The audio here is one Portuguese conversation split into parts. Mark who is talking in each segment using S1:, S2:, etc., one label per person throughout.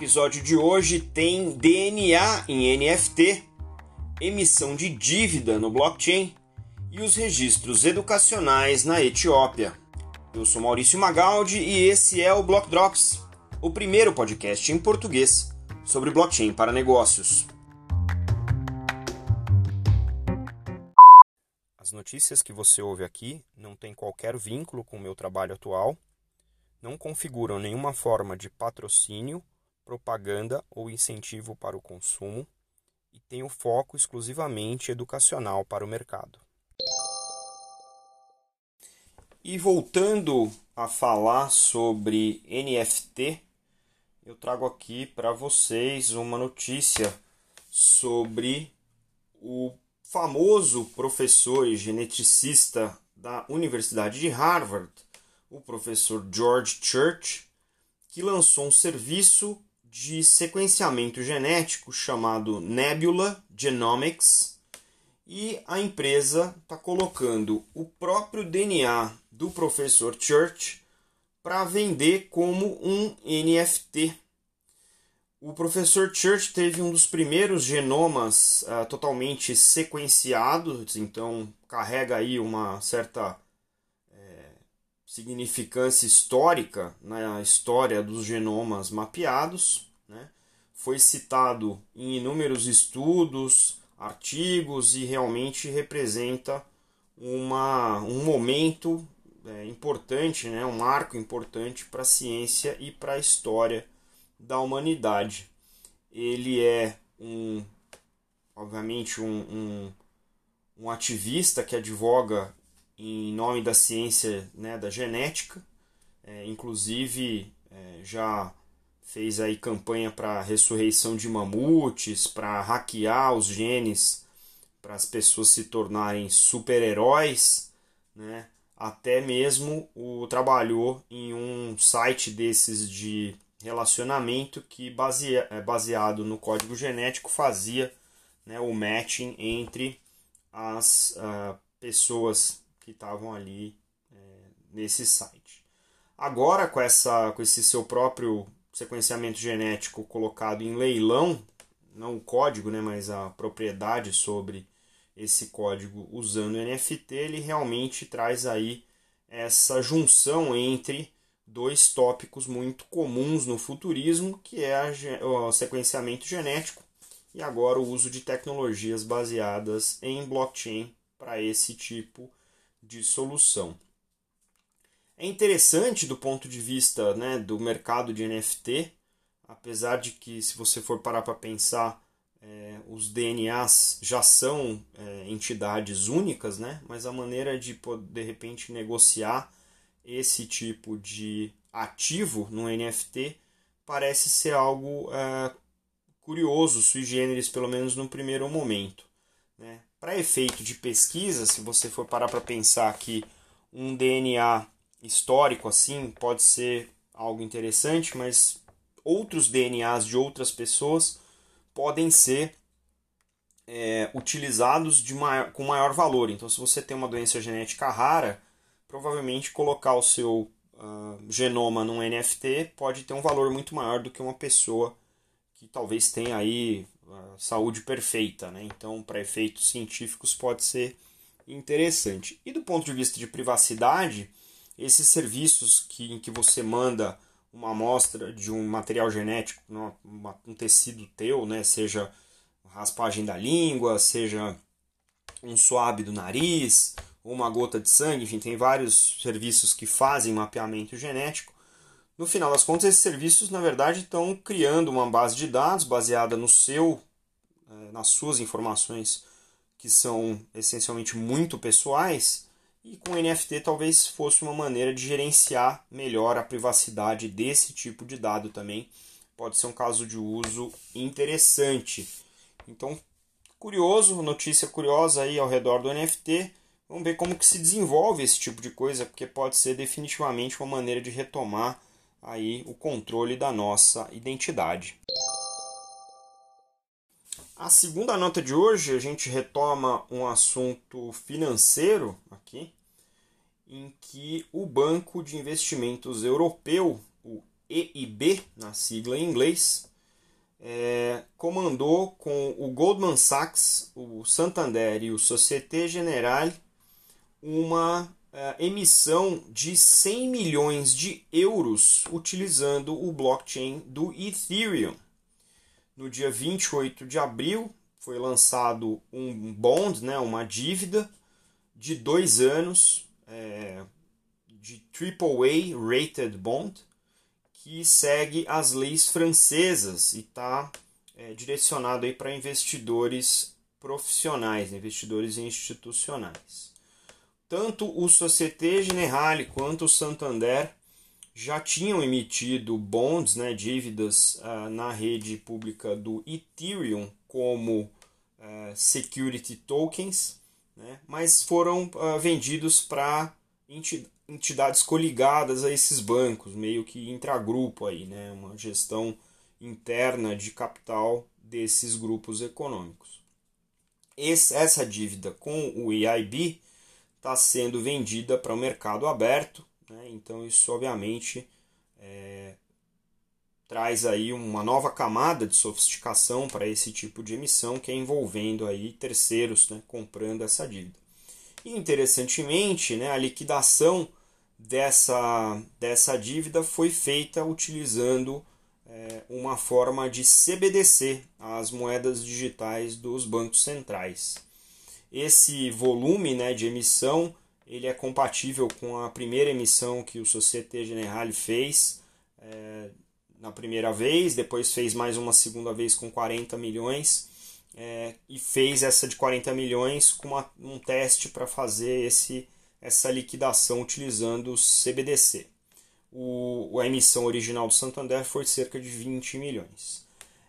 S1: episódio de hoje tem DNA em NFT, emissão de dívida no blockchain e os registros educacionais na Etiópia. Eu sou Maurício Magaldi e esse é o Block Drops, o primeiro podcast em português sobre blockchain para negócios. As notícias que você ouve aqui não têm qualquer vínculo com o meu trabalho atual, não configuram nenhuma forma de patrocínio propaganda ou incentivo para o consumo e tem o foco exclusivamente educacional para o mercado. E voltando a falar sobre NFT, eu trago aqui para vocês uma notícia sobre o famoso professor e geneticista da Universidade de Harvard, o professor George Church, que lançou um serviço de sequenciamento genético chamado Nebula Genomics e a empresa está colocando o próprio DNA do professor Church para vender como um NFT. O professor Church teve um dos primeiros genomas uh, totalmente sequenciados, então carrega aí uma certa significância histórica na história dos genomas mapeados. Né? Foi citado em inúmeros estudos, artigos e realmente representa uma, um momento é, importante, né? um marco importante para a ciência e para a história da humanidade. Ele é um, obviamente, um, um, um ativista que advoga em nome da ciência né, da genética, é, inclusive é, já fez aí campanha para ressurreição de mamutes, para hackear os genes para as pessoas se tornarem super-heróis, né? até mesmo o trabalhou em um site desses de relacionamento que basea, é, baseado no código genético fazia né, o matching entre as uh, pessoas que estavam ali é, nesse site. Agora, com, essa, com esse seu próprio sequenciamento genético colocado em leilão, não o código, né, mas a propriedade sobre esse código usando NFT, ele realmente traz aí essa junção entre dois tópicos muito comuns no futurismo, que é o sequenciamento genético e agora o uso de tecnologias baseadas em blockchain para esse tipo de solução. É interessante do ponto de vista né, do mercado de NFT, apesar de que, se você for parar para pensar, é, os DNAs já são é, entidades únicas, né? mas a maneira de, de repente, negociar esse tipo de ativo no NFT parece ser algo é, curioso, sui generis, pelo menos no primeiro momento. Né? Para efeito de pesquisa, se você for parar para pensar que um DNA histórico assim pode ser algo interessante, mas outros DNAs de outras pessoas podem ser é, utilizados de maior, com maior valor. Então, se você tem uma doença genética rara, provavelmente colocar o seu uh, genoma num NFT pode ter um valor muito maior do que uma pessoa que talvez tenha aí saúde perfeita, né? Então, para efeitos científicos pode ser interessante. E do ponto de vista de privacidade, esses serviços que, em que você manda uma amostra de um material genético, uma, um tecido teu, né? Seja raspagem da língua, seja um suave do nariz, uma gota de sangue, enfim, tem vários serviços que fazem mapeamento genético. No final das contas, esses serviços, na verdade, estão criando uma base de dados baseada no seu, nas suas informações que são essencialmente muito pessoais, e com NFT talvez fosse uma maneira de gerenciar melhor a privacidade desse tipo de dado também. Pode ser um caso de uso interessante. Então, curioso, notícia curiosa aí ao redor do NFT. Vamos ver como que se desenvolve esse tipo de coisa, porque pode ser definitivamente uma maneira de retomar aí o controle da nossa identidade. A segunda nota de hoje a gente retoma um assunto financeiro aqui, em que o Banco de Investimentos Europeu, o EIB, na sigla em inglês, é, comandou com o Goldman Sachs, o Santander e o Societe Generale uma é, emissão de 100 milhões de euros utilizando o blockchain do Ethereum. No dia 28 de abril foi lançado um bond, né, uma dívida de dois anos é, de AAA rated bond que segue as leis francesas e está é, direcionado para investidores profissionais, investidores institucionais. Tanto o Societe Generale quanto o Santander já tinham emitido bonds, né, dívidas uh, na rede pública do Ethereum como uh, security tokens, né, mas foram uh, vendidos para entidades coligadas a esses bancos, meio que intragrupo aí, né? uma gestão interna de capital desses grupos econômicos. Esse, essa dívida com o EIB está sendo vendida para o mercado aberto, né? então isso obviamente é, traz aí uma nova camada de sofisticação para esse tipo de emissão que é envolvendo aí terceiros né? comprando essa dívida. E interessantemente, né, a liquidação dessa, dessa dívida foi feita utilizando é, uma forma de CBDC, as moedas digitais dos bancos centrais. Esse volume né, de emissão ele é compatível com a primeira emissão que o Societe Generale fez é, na primeira vez, depois fez mais uma segunda vez com 40 milhões é, e fez essa de 40 milhões com uma, um teste para fazer esse essa liquidação utilizando o CBDC. O, a emissão original do Santander foi cerca de 20 milhões.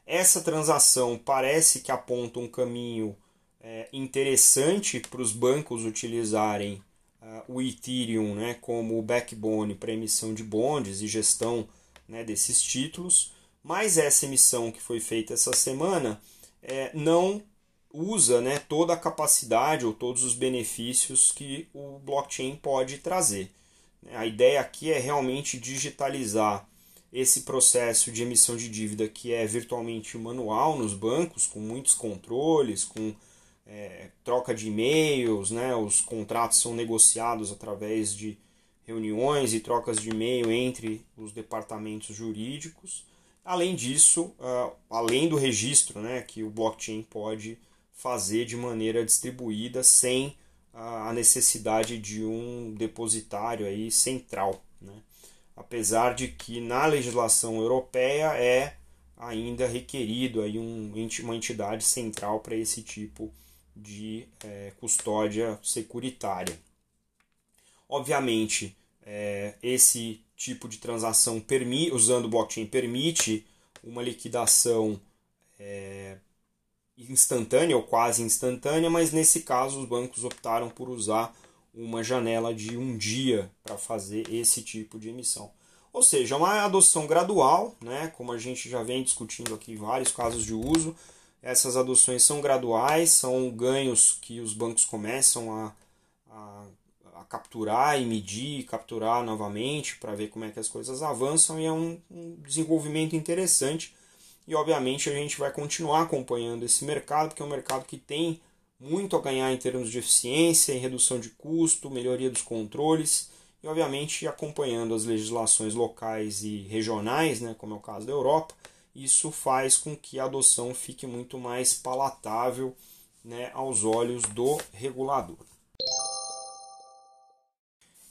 S1: Essa transação parece que aponta um caminho é, interessante para os bancos utilizarem o Ethereum né, como backbone para emissão de bondes e gestão né, desses títulos, mas essa emissão que foi feita essa semana é, não usa né, toda a capacidade ou todos os benefícios que o blockchain pode trazer. A ideia aqui é realmente digitalizar esse processo de emissão de dívida que é virtualmente manual nos bancos, com muitos controles, com é, troca de e-mails, né, os contratos são negociados através de reuniões e trocas de e-mail entre os departamentos jurídicos. Além disso, uh, além do registro né, que o blockchain pode fazer de maneira distribuída sem a necessidade de um depositário aí central. Né? Apesar de que na legislação europeia é ainda requerido aí um, uma entidade central para esse tipo de é, custódia securitária. Obviamente, é, esse tipo de transação usando blockchain permite uma liquidação é, instantânea ou quase instantânea, mas nesse caso os bancos optaram por usar uma janela de um dia para fazer esse tipo de emissão. Ou seja, uma adoção gradual, né? como a gente já vem discutindo aqui vários casos de uso. Essas adoções são graduais, são ganhos que os bancos começam a, a, a capturar e medir, capturar novamente para ver como é que as coisas avançam e é um, um desenvolvimento interessante. E obviamente a gente vai continuar acompanhando esse mercado, porque é um mercado que tem muito a ganhar em termos de eficiência, em redução de custo, melhoria dos controles e obviamente acompanhando as legislações locais e regionais, né, como é o caso da Europa, isso faz com que a adoção fique muito mais palatável né, aos olhos do regulador.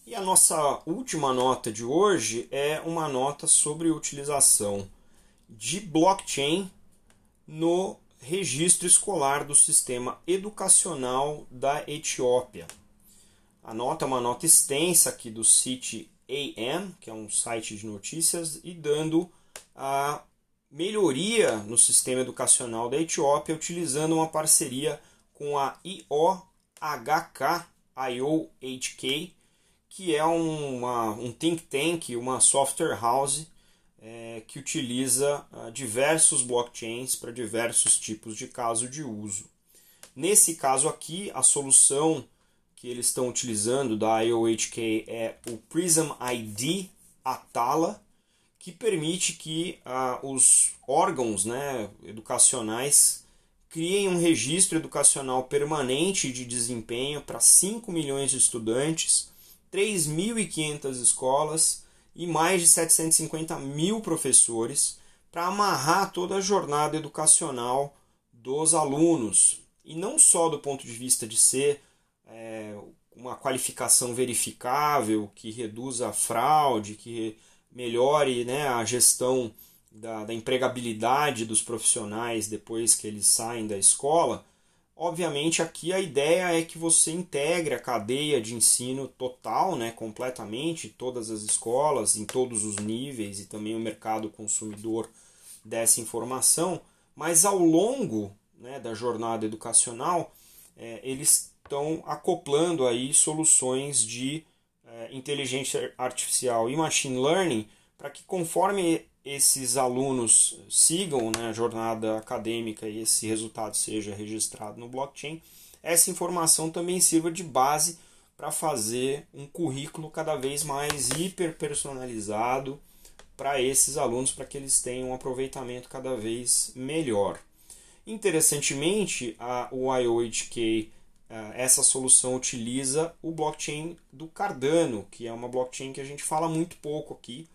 S1: E a nossa última nota de hoje é uma nota sobre utilização de blockchain no registro escolar do sistema educacional da Etiópia. A nota é uma nota extensa aqui do City AM, que é um site de notícias, e dando a melhoria no sistema educacional da Etiópia utilizando uma parceria com a IOHK, IOHK, que é uma, um think tank, uma software house é, que utiliza uh, diversos blockchains para diversos tipos de caso de uso. Nesse caso aqui, a solução que eles estão utilizando da IOHK é o Prism ID Atala, que permite que ah, os órgãos né, educacionais criem um registro educacional permanente de desempenho para 5 milhões de estudantes, 3.500 escolas e mais de 750 mil professores para amarrar toda a jornada educacional dos alunos. E não só do ponto de vista de ser é, uma qualificação verificável, que reduza a fraude, que melhore né, a gestão da, da empregabilidade dos profissionais depois que eles saem da escola, Obviamente aqui a ideia é que você integre a cadeia de ensino total, né, completamente, todas as escolas, em todos os níveis e também o mercado consumidor dessa informação, mas ao longo né, da jornada educacional é, eles estão acoplando aí soluções de inteligência artificial e machine learning para que conforme esses alunos sigam né, a jornada acadêmica e esse resultado seja registrado no blockchain, essa informação também sirva de base para fazer um currículo cada vez mais hiper personalizado para esses alunos, para que eles tenham um aproveitamento cada vez melhor. Interessantemente, a, o IOHK, essa solução utiliza o blockchain do Cardano, que é uma blockchain que a gente fala muito pouco aqui,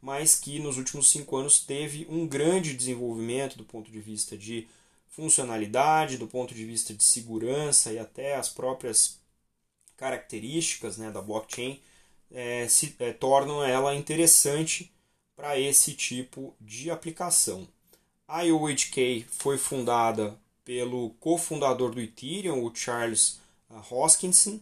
S1: mas que nos últimos cinco anos teve um grande desenvolvimento do ponto de vista de funcionalidade, do ponto de vista de segurança e até as próprias características né, da blockchain é, se é, tornam ela interessante para esse tipo de aplicação. A IOHK foi fundada pelo cofundador do Ethereum, o Charles ah, Hoskinson,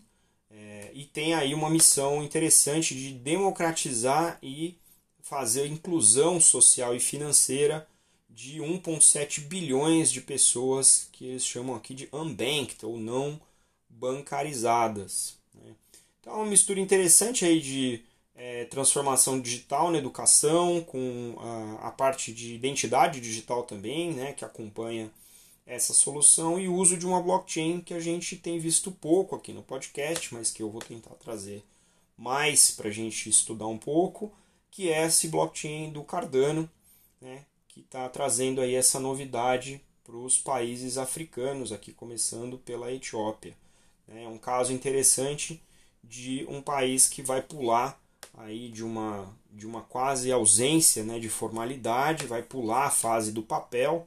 S1: é, e tem aí uma missão interessante de democratizar e fazer a inclusão social e financeira de 1,7 bilhões de pessoas que eles chamam aqui de unbanked ou não bancarizadas. Né? Então é uma mistura interessante aí de é, transformação digital na educação, com a, a, parte de identidade digital também, né, que acompanha essa solução, e uso de uma blockchain que a gente tem visto pouco aqui no podcast, mas que eu vou tentar trazer mais para a gente estudar um pouco que é esse blockchain do Cardano, né, que está trazendo aí essa novidade para os países africanos, aqui começando pela Etiópia. É um caso interessante de um país que vai pular aí de uma, de uma quase ausência né, de formalidade, vai pular a fase do papel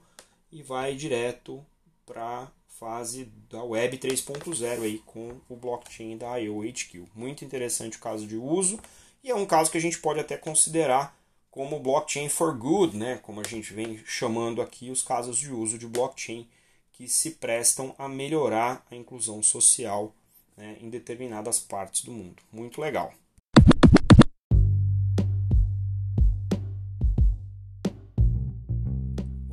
S1: e vai direto para a fase da Web 3.0 aí com o blockchain da IOHQ. Muito interessante o caso de uso e é um caso que a gente pode até considerar como blockchain for good, né? como a gente vem chamando aqui os casos de uso de blockchain que se prestam a melhorar a inclusão social né, em determinadas partes do mundo. Muito legal.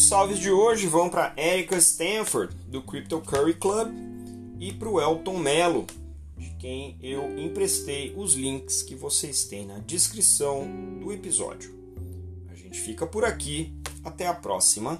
S1: Os salves de hoje vão para Erika Stanford, do Crypto Curry Club, e para o Elton Mello, de quem eu emprestei os links que vocês têm na descrição do episódio. A gente fica por aqui, até a próxima